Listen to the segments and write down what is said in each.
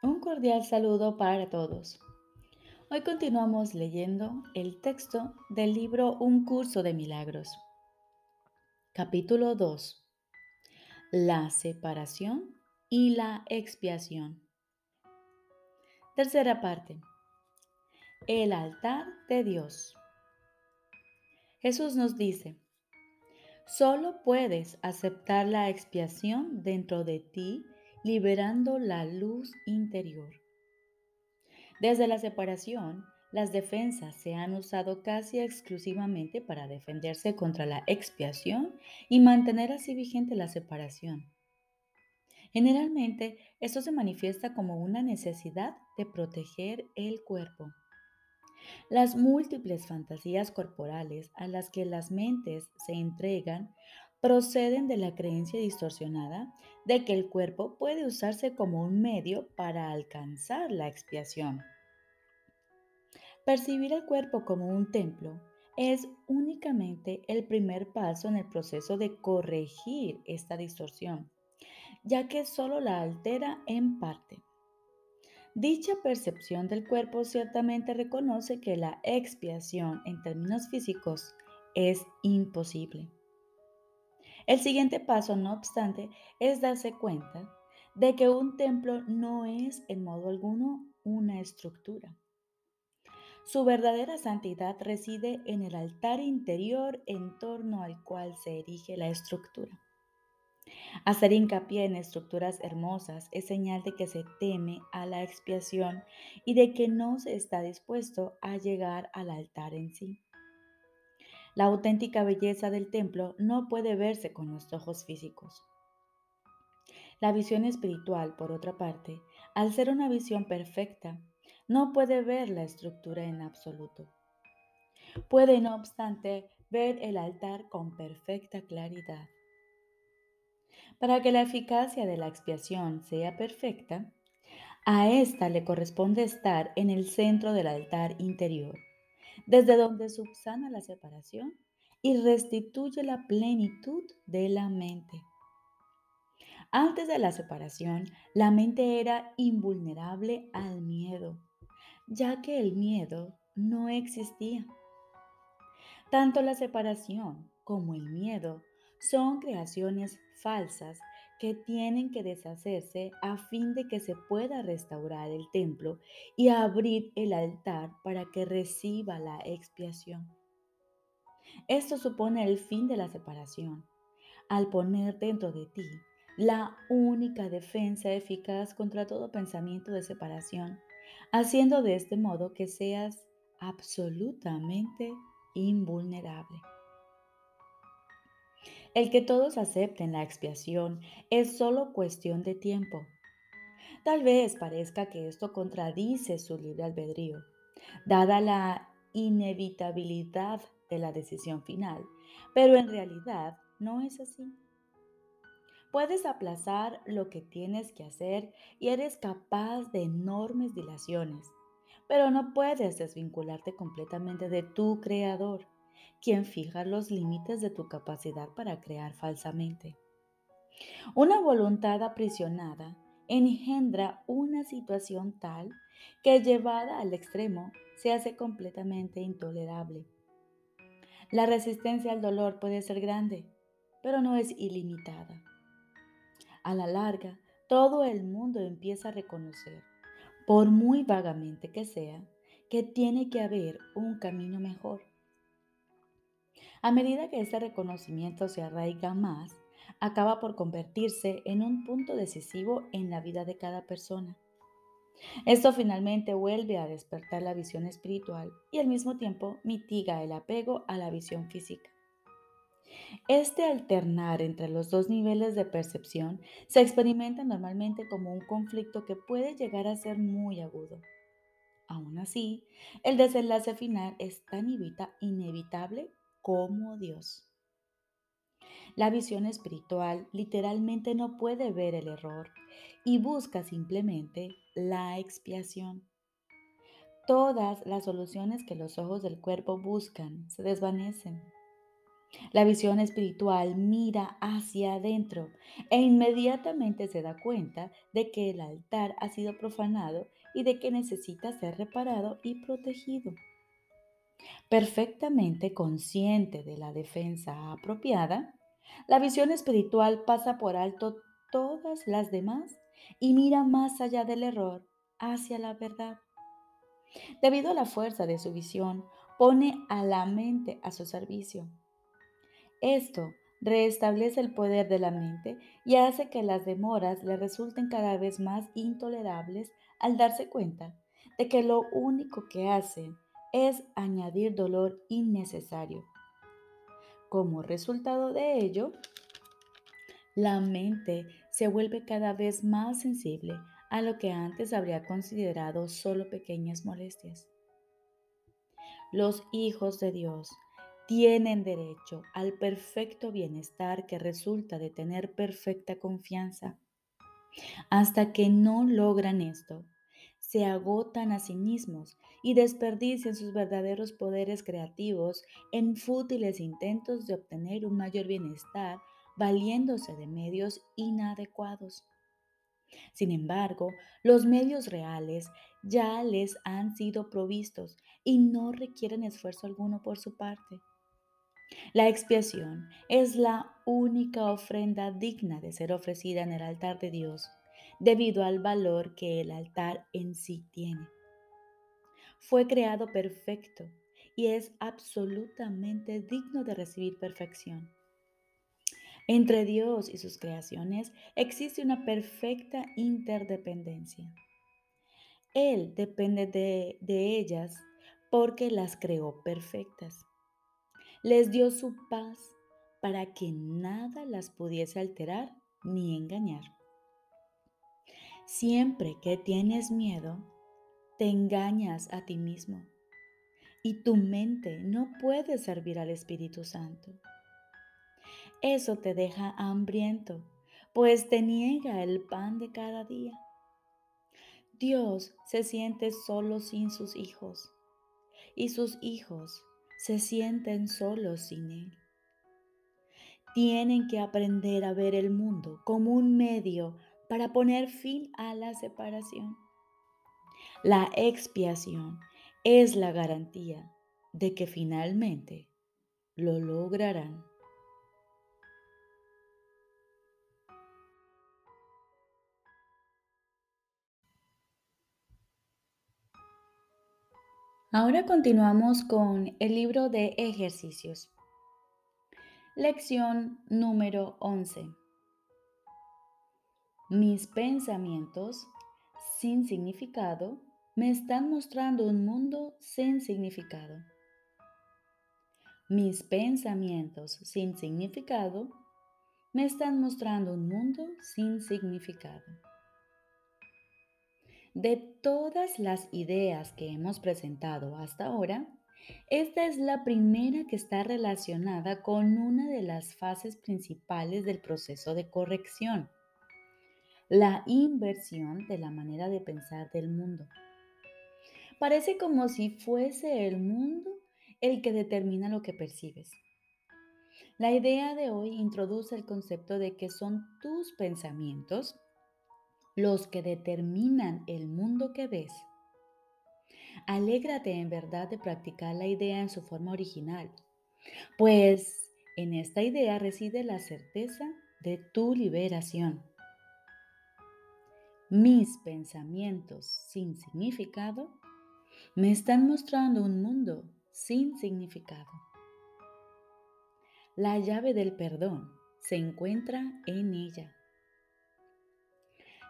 Un cordial saludo para todos. Hoy continuamos leyendo el texto del libro Un curso de milagros. Capítulo 2. La separación y la expiación. Tercera parte. El altar de Dios. Jesús nos dice, solo puedes aceptar la expiación dentro de ti liberando la luz interior. Desde la separación, las defensas se han usado casi exclusivamente para defenderse contra la expiación y mantener así vigente la separación. Generalmente, esto se manifiesta como una necesidad de proteger el cuerpo. Las múltiples fantasías corporales a las que las mentes se entregan proceden de la creencia distorsionada de que el cuerpo puede usarse como un medio para alcanzar la expiación. Percibir el cuerpo como un templo es únicamente el primer paso en el proceso de corregir esta distorsión, ya que solo la altera en parte. Dicha percepción del cuerpo ciertamente reconoce que la expiación en términos físicos es imposible. El siguiente paso, no obstante, es darse cuenta de que un templo no es en modo alguno una estructura. Su verdadera santidad reside en el altar interior en torno al cual se erige la estructura. Hacer hincapié en estructuras hermosas es señal de que se teme a la expiación y de que no se está dispuesto a llegar al altar en sí. La auténtica belleza del templo no puede verse con los ojos físicos. La visión espiritual, por otra parte, al ser una visión perfecta, no puede ver la estructura en absoluto. Puede, no obstante, ver el altar con perfecta claridad. Para que la eficacia de la expiación sea perfecta, a ésta le corresponde estar en el centro del altar interior desde donde subsana la separación y restituye la plenitud de la mente. Antes de la separación, la mente era invulnerable al miedo, ya que el miedo no existía. Tanto la separación como el miedo son creaciones falsas que tienen que deshacerse a fin de que se pueda restaurar el templo y abrir el altar para que reciba la expiación. Esto supone el fin de la separación, al poner dentro de ti la única defensa eficaz contra todo pensamiento de separación, haciendo de este modo que seas absolutamente invulnerable. El que todos acepten la expiación es solo cuestión de tiempo. Tal vez parezca que esto contradice su libre albedrío, dada la inevitabilidad de la decisión final, pero en realidad no es así. Puedes aplazar lo que tienes que hacer y eres capaz de enormes dilaciones, pero no puedes desvincularte completamente de tu creador quien fija los límites de tu capacidad para crear falsamente. Una voluntad aprisionada engendra una situación tal que llevada al extremo se hace completamente intolerable. La resistencia al dolor puede ser grande, pero no es ilimitada. A la larga, todo el mundo empieza a reconocer, por muy vagamente que sea, que tiene que haber un camino mejor a medida que este reconocimiento se arraiga más, acaba por convertirse en un punto decisivo en la vida de cada persona. Esto finalmente vuelve a despertar la visión espiritual y al mismo tiempo mitiga el apego a la visión física. Este alternar entre los dos niveles de percepción se experimenta normalmente como un conflicto que puede llegar a ser muy agudo. Aún así, el desenlace final es tan inevitable como Dios. La visión espiritual literalmente no puede ver el error y busca simplemente la expiación. Todas las soluciones que los ojos del cuerpo buscan se desvanecen. La visión espiritual mira hacia adentro e inmediatamente se da cuenta de que el altar ha sido profanado y de que necesita ser reparado y protegido. Perfectamente consciente de la defensa apropiada, la visión espiritual pasa por alto todas las demás y mira más allá del error hacia la verdad. Debido a la fuerza de su visión, pone a la mente a su servicio. Esto restablece el poder de la mente y hace que las demoras le resulten cada vez más intolerables al darse cuenta de que lo único que hacen es añadir dolor innecesario. Como resultado de ello, la mente se vuelve cada vez más sensible a lo que antes habría considerado solo pequeñas molestias. Los hijos de Dios tienen derecho al perfecto bienestar que resulta de tener perfecta confianza. Hasta que no logran esto, se agotan a sí mismos y desperdician sus verdaderos poderes creativos en fútiles intentos de obtener un mayor bienestar valiéndose de medios inadecuados. Sin embargo, los medios reales ya les han sido provistos y no requieren esfuerzo alguno por su parte. La expiación es la única ofrenda digna de ser ofrecida en el altar de Dios, debido al valor que el altar en sí tiene. Fue creado perfecto y es absolutamente digno de recibir perfección. Entre Dios y sus creaciones existe una perfecta interdependencia. Él depende de, ellas porque las creó perfectas. Les dio su paz para que nada las pudiese alterar ni engañar. Siempre que tienes miedo, te engañas a ti mismo y tu mente no puede servir al Espíritu Santo eso te deja hambriento, pues te niega el pan de cada día. Dios se siente solo sin sus hijos y sus hijos se sienten solos sin Él. Tienen que aprender a ver el mundo como un medio para poner fin a la separación. La expiación es la garantía de que finalmente lo lograrán. Ahora continuamos con el libro de ejercicios. Lección número 11. Mis pensamientos sin significado me están mostrando un mundo sin significado. Mis pensamientos sin significado me están mostrando un mundo sin significado. De todas las ideas que hemos presentado hasta ahora, esta es la primera que está relacionada con una de las fases principales del proceso de corrección, la inversión de la manera de pensar del mundo. Parece como si fuese el mundo el que determina lo que percibes. La idea de hoy introduce el concepto de que son tus pensamientos los que determinan el mundo que ves. Alégrate en verdad de practicar la idea en su forma original, pues en esta idea reside la certeza de tu liberación. Mis pensamientos sin significado me están mostrando un mundo sin significado. La llave del perdón se encuentra en ella.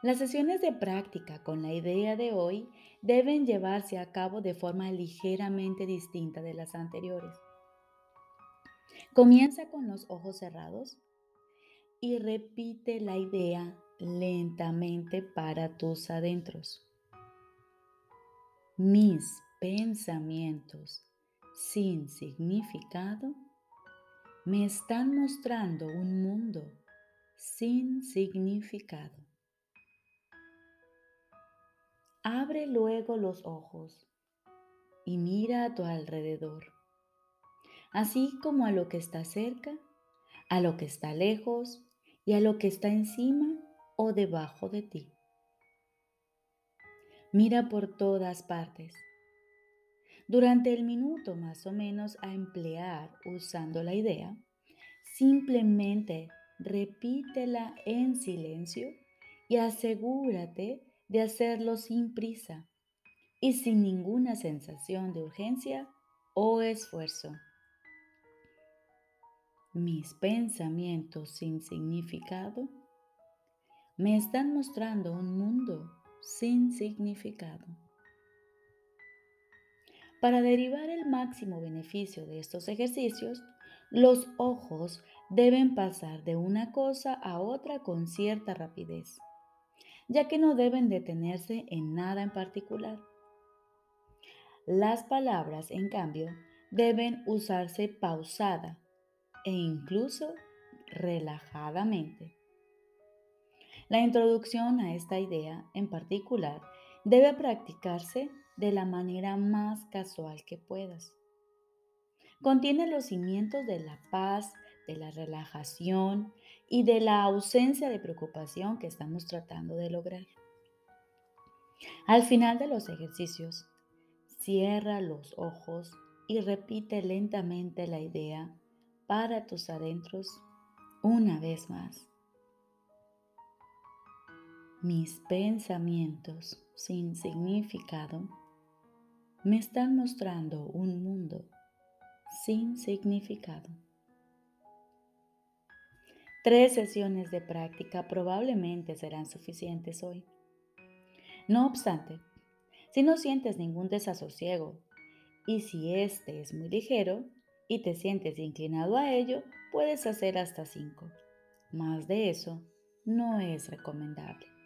Las sesiones de práctica con la idea de hoy deben llevarse a cabo de forma ligeramente distinta de las anteriores. Comienza con los ojos cerrados y repite la idea lentamente para tus adentros. Mis pensamientos sin significado me están mostrando un mundo sin significado. Abre luego los ojos y mira a tu alrededor. así como a lo que está cerca, a lo que está lejos y a lo que está encima o debajo de ti. Mira por todas partes. Durante el minuto más o menos a emplear usando la idea, simplemente repítela en silencio y asegúrate de hacerlo sin prisa y sin ninguna sensación de urgencia o esfuerzo. Mis pensamientos sin significado me están mostrando un mundo sin significado. Para derivar el máximo beneficio de estos ejercicios, los ojos deben pasar de una cosa a otra con cierta rapidez, ya que no deben detenerse en nada en particular. Las palabras, en cambio, deben usarse pausada e incluso relajadamente. La introducción a esta idea en particular debe practicarse de la manera más casual que puedas. Contiene los cimientos de la paz, de la relajación y de la ausencia de preocupación que estamos tratando de lograr. Al final de los ejercicios, Cierra los ojos y repite lentamente la idea para tus adentros una vez más. Mis pensamientos sin significado me están mostrando un mundo sin significado. Tres sesiones de práctica probablemente serán suficientes hoy. No obstante, si no sientes ningún desasosiego y si este es muy ligero y te sientes inclinado a ello, puedes hacer hasta 5. Más de eso no es recomendable.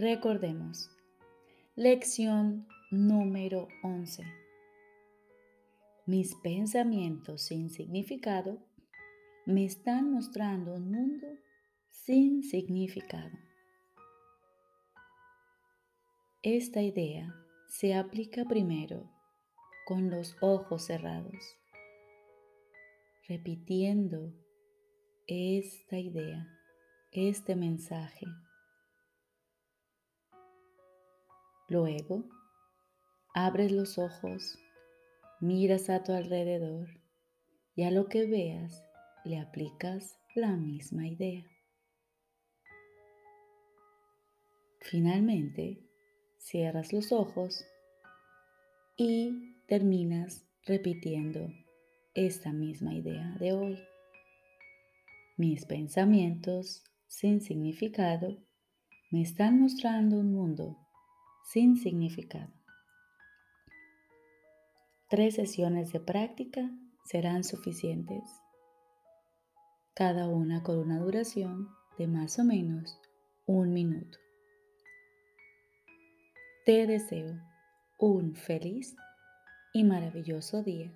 Recordemos, lección número 11. Mis pensamientos sin significado me están mostrando un mundo sin significado. Esta idea se aplica primero con los ojos cerrados, repitiendo esta idea, este mensaje. Luego, abres los ojos, miras a tu alrededor y a lo que veas le aplicas la misma idea. Finalmente, cierras los ojos y terminas repitiendo esta misma idea de hoy. Mis pensamientos sin significado me están mostrando un mundo sin significado. Tres sesiones de práctica serán suficientes, cada una con una duración de más o menos un minuto. Te deseo un feliz y maravilloso día.